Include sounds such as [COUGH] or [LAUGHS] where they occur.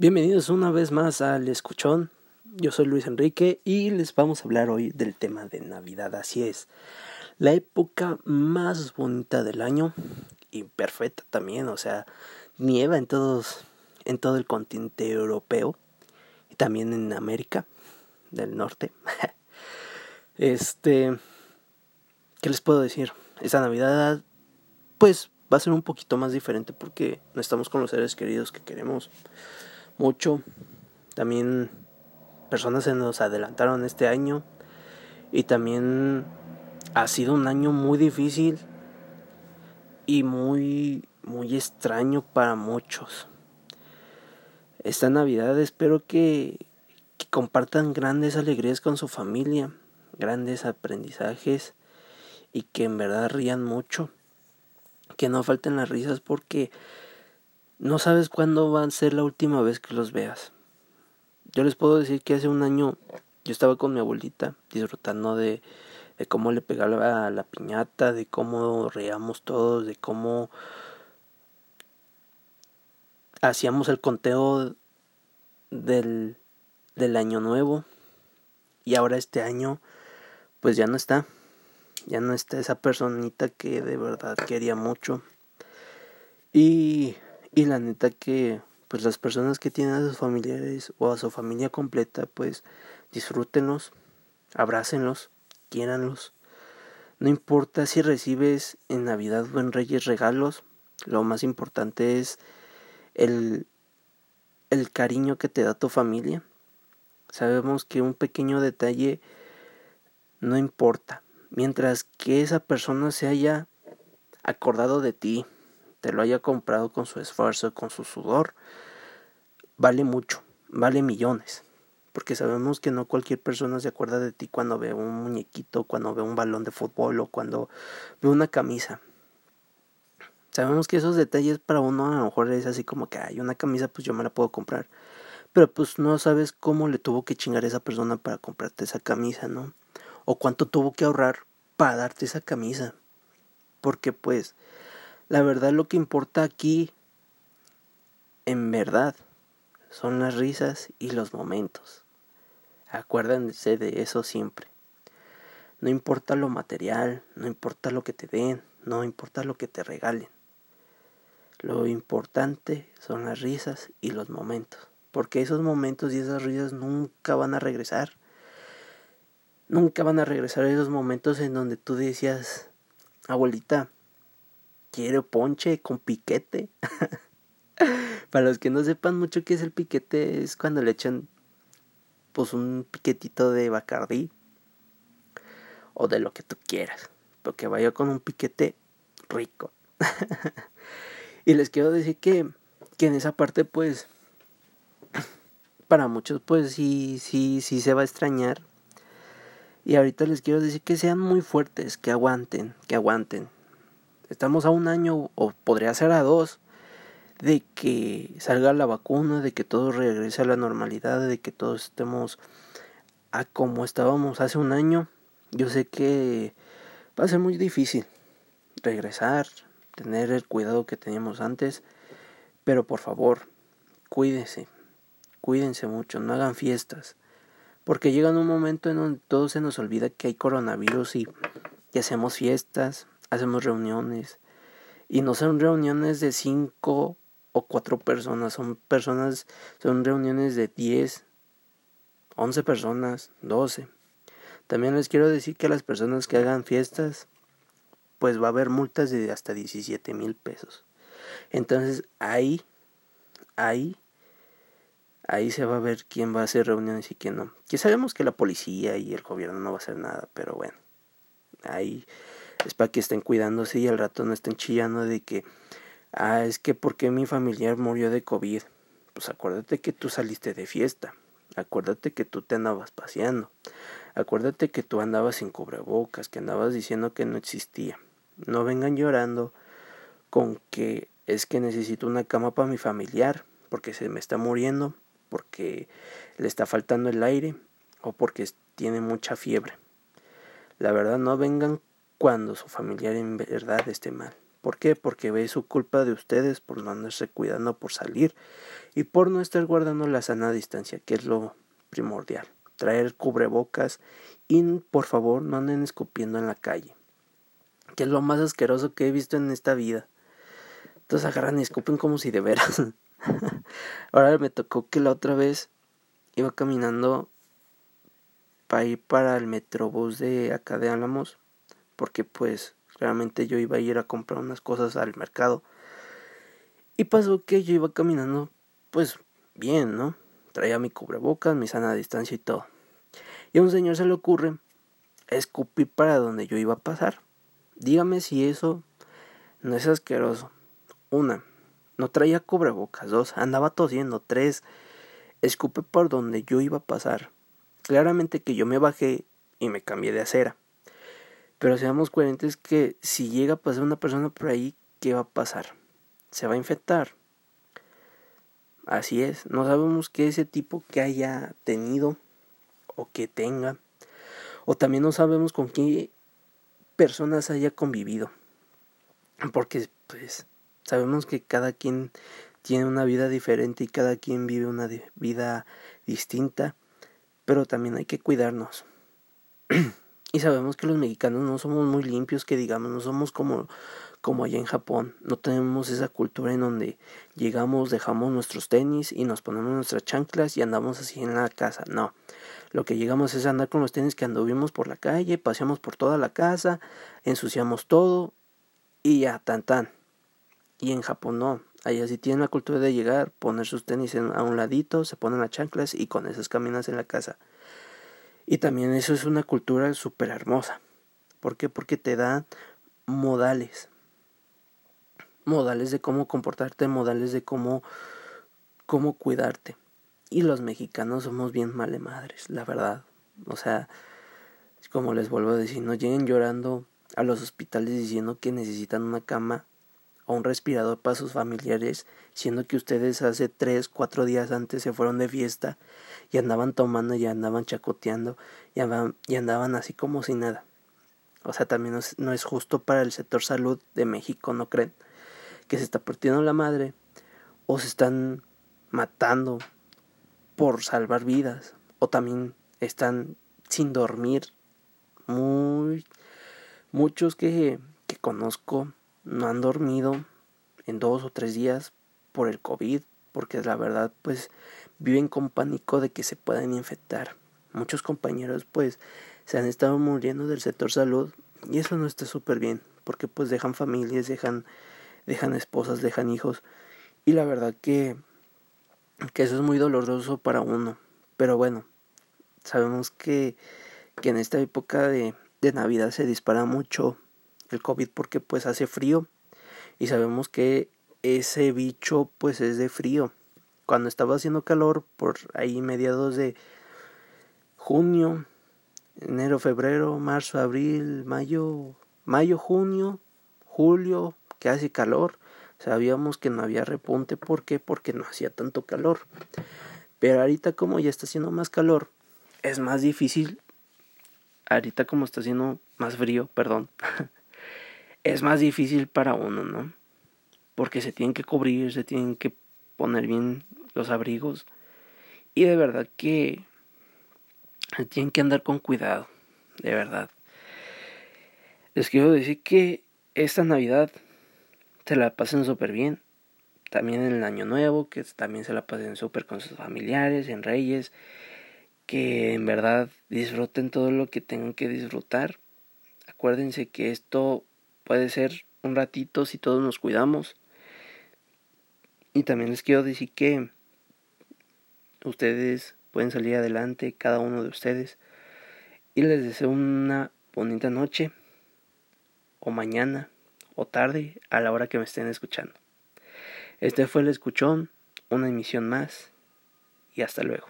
Bienvenidos una vez más al Escuchón. Yo soy Luis Enrique y les vamos a hablar hoy del tema de Navidad. Así es, la época más bonita del año y perfecta también. O sea, nieva en todos, en todo el continente europeo y también en América del Norte. [LAUGHS] este, ¿qué les puedo decir? Esta Navidad, pues va a ser un poquito más diferente porque no estamos con los seres queridos que queremos mucho. También personas se nos adelantaron este año y también ha sido un año muy difícil y muy muy extraño para muchos. Esta Navidad espero que, que compartan grandes alegrías con su familia, grandes aprendizajes y que en verdad rían mucho. Que no falten las risas porque no sabes cuándo va a ser la última vez que los veas. Yo les puedo decir que hace un año yo estaba con mi abuelita disfrutando de, de cómo le pegaba la piñata, de cómo reíamos todos, de cómo hacíamos el conteo del, del año nuevo. Y ahora este año, pues ya no está. Ya no está esa personita que de verdad quería mucho. Y y la neta que pues las personas que tienen a sus familiares o a su familia completa pues disfrútenlos, abrácenlos, quiéranlos. No importa si recibes en Navidad o Reyes regalos, lo más importante es el, el cariño que te da tu familia. Sabemos que un pequeño detalle no importa, mientras que esa persona se haya acordado de ti, te lo haya comprado con su esfuerzo, con su sudor, vale mucho, vale millones. Porque sabemos que no cualquier persona se acuerda de ti cuando ve un muñequito, cuando ve un balón de fútbol o cuando ve una camisa. Sabemos que esos detalles para uno a lo mejor es así como que hay una camisa, pues yo me la puedo comprar. Pero pues no sabes cómo le tuvo que chingar a esa persona para comprarte esa camisa, ¿no? O cuánto tuvo que ahorrar para darte esa camisa. Porque pues la verdad lo que importa aquí, en verdad, son las risas y los momentos. Acuérdense de eso siempre. No importa lo material, no importa lo que te den, no importa lo que te regalen. Lo importante son las risas y los momentos. Porque esos momentos y esas risas nunca van a regresar. Nunca van a regresar esos momentos en donde tú decías, abuelita, quiero ponche con piquete. [LAUGHS] Para los que no sepan mucho qué es el piquete, es cuando le echan pues un piquetito de bacardí o de lo que tú quieras, porque vaya con un piquete rico. [LAUGHS] y les quiero decir que, que en esa parte pues para muchos pues sí, sí, sí se va a extrañar. Y ahorita les quiero decir que sean muy fuertes, que aguanten, que aguanten. Estamos a un año o podría ser a dos de que salga la vacuna, de que todo regrese a la normalidad, de que todos estemos a como estábamos hace un año. Yo sé que va a ser muy difícil regresar, tener el cuidado que teníamos antes, pero por favor, cuídense, cuídense mucho, no hagan fiestas, porque llega un momento en donde todo se nos olvida que hay coronavirus y, y hacemos fiestas, hacemos reuniones y no son reuniones de cinco o cuatro personas, son personas, son reuniones de diez, once personas, doce. También les quiero decir que las personas que hagan fiestas, pues va a haber multas de hasta 17 mil pesos. Entonces ahí, ahí, ahí se va a ver quién va a hacer reuniones y quién no. Que sabemos que la policía y el gobierno no va a hacer nada, pero bueno, ahí es para que estén cuidándose y al rato no estén chillando de que, ah, es que porque mi familiar murió de COVID. Pues acuérdate que tú saliste de fiesta, acuérdate que tú te andabas paseando, acuérdate que tú andabas sin cubrebocas, que andabas diciendo que no existía. No vengan llorando con que es que necesito una cama para mi familiar, porque se me está muriendo, porque le está faltando el aire o porque tiene mucha fiebre. La verdad, no vengan cuando su familiar en verdad esté mal. ¿Por qué? Porque ve su culpa de ustedes por no andarse cuidando por salir y por no estar guardando la sana distancia, que es lo primordial. Traer cubrebocas y por favor no anden escupiendo en la calle, que es lo más asqueroso que he visto en esta vida. Entonces agarran y escupen como si de veras. [LAUGHS] Ahora me tocó que la otra vez iba caminando para ir para el metrobús de acá de Álamos, porque pues realmente yo iba a ir a comprar unas cosas al mercado. Y pasó que yo iba caminando pues bien, ¿no? Traía mi cubrebocas, mi sana distancia y todo. Y a un señor se le ocurre escupir para donde yo iba a pasar. Dígame si eso no es asqueroso. Una, no traía cubrebocas. Dos, andaba tosiendo. Tres, escupe por donde yo iba a pasar. Claramente que yo me bajé y me cambié de acera. Pero seamos coherentes que si llega a pasar una persona por ahí, ¿qué va a pasar? Se va a infectar. Así es, no sabemos qué ese tipo que haya tenido o que tenga. O también no sabemos con qué personas haya convivido. Porque pues sabemos que cada quien tiene una vida diferente y cada quien vive una vida distinta. Pero también hay que cuidarnos. [CLEARS THROAT] y sabemos que los mexicanos no somos muy limpios, que digamos, no somos como como allá en Japón. No tenemos esa cultura en donde llegamos, dejamos nuestros tenis y nos ponemos nuestras chanclas y andamos así en la casa. No. Lo que llegamos es andar con los tenis que anduvimos por la calle, paseamos por toda la casa, ensuciamos todo y ya, tan tan. Y en Japón no. Allá sí tienen la cultura de llegar, poner sus tenis a un ladito, se ponen las chanclas y con esas caminas en la casa. Y también eso es una cultura súper hermosa. ¿Por qué? Porque te dan modales modales de cómo comportarte, modales de cómo, cómo cuidarte. Y los mexicanos somos bien male madres, la verdad. O sea, como les vuelvo a decir, no lleguen llorando a los hospitales diciendo que necesitan una cama o un respirador para sus familiares, siendo que ustedes hace tres, cuatro días antes se fueron de fiesta y andaban tomando y andaban chacoteando y andaban, y andaban así como si nada. O sea, también no es, no es justo para el sector salud de México, ¿no creen? que se está partiendo la madre o se están matando por salvar vidas o también están sin dormir muy muchos que, que conozco no han dormido en dos o tres días por el COVID porque la verdad pues viven con pánico de que se puedan infectar muchos compañeros pues se han estado muriendo del sector salud y eso no está súper bien porque pues dejan familias dejan dejan esposas, dejan hijos. Y la verdad que, que eso es muy doloroso para uno. Pero bueno, sabemos que, que en esta época de, de Navidad se dispara mucho el COVID porque pues hace frío. Y sabemos que ese bicho pues es de frío. Cuando estaba haciendo calor, por ahí mediados de junio, enero, febrero, marzo, abril, mayo, mayo, junio, julio, que hace calor. Sabíamos que no había repunte. ¿Por qué? Porque no hacía tanto calor. Pero ahorita como ya está haciendo más calor, es más difícil. Ahorita como está haciendo más frío, perdón. [LAUGHS] es más difícil para uno, ¿no? Porque se tienen que cubrir, se tienen que poner bien los abrigos. Y de verdad que tienen que andar con cuidado, de verdad. Les quiero decir que esta Navidad se la pasen súper bien. También en el Año Nuevo, que también se la pasen súper con sus familiares, en Reyes. Que en verdad disfruten todo lo que tengan que disfrutar. Acuérdense que esto puede ser un ratito si todos nos cuidamos. Y también les quiero decir que ustedes pueden salir adelante, cada uno de ustedes. Y les deseo una bonita noche o mañana o tarde a la hora que me estén escuchando. Este fue el escuchón, una emisión más y hasta luego.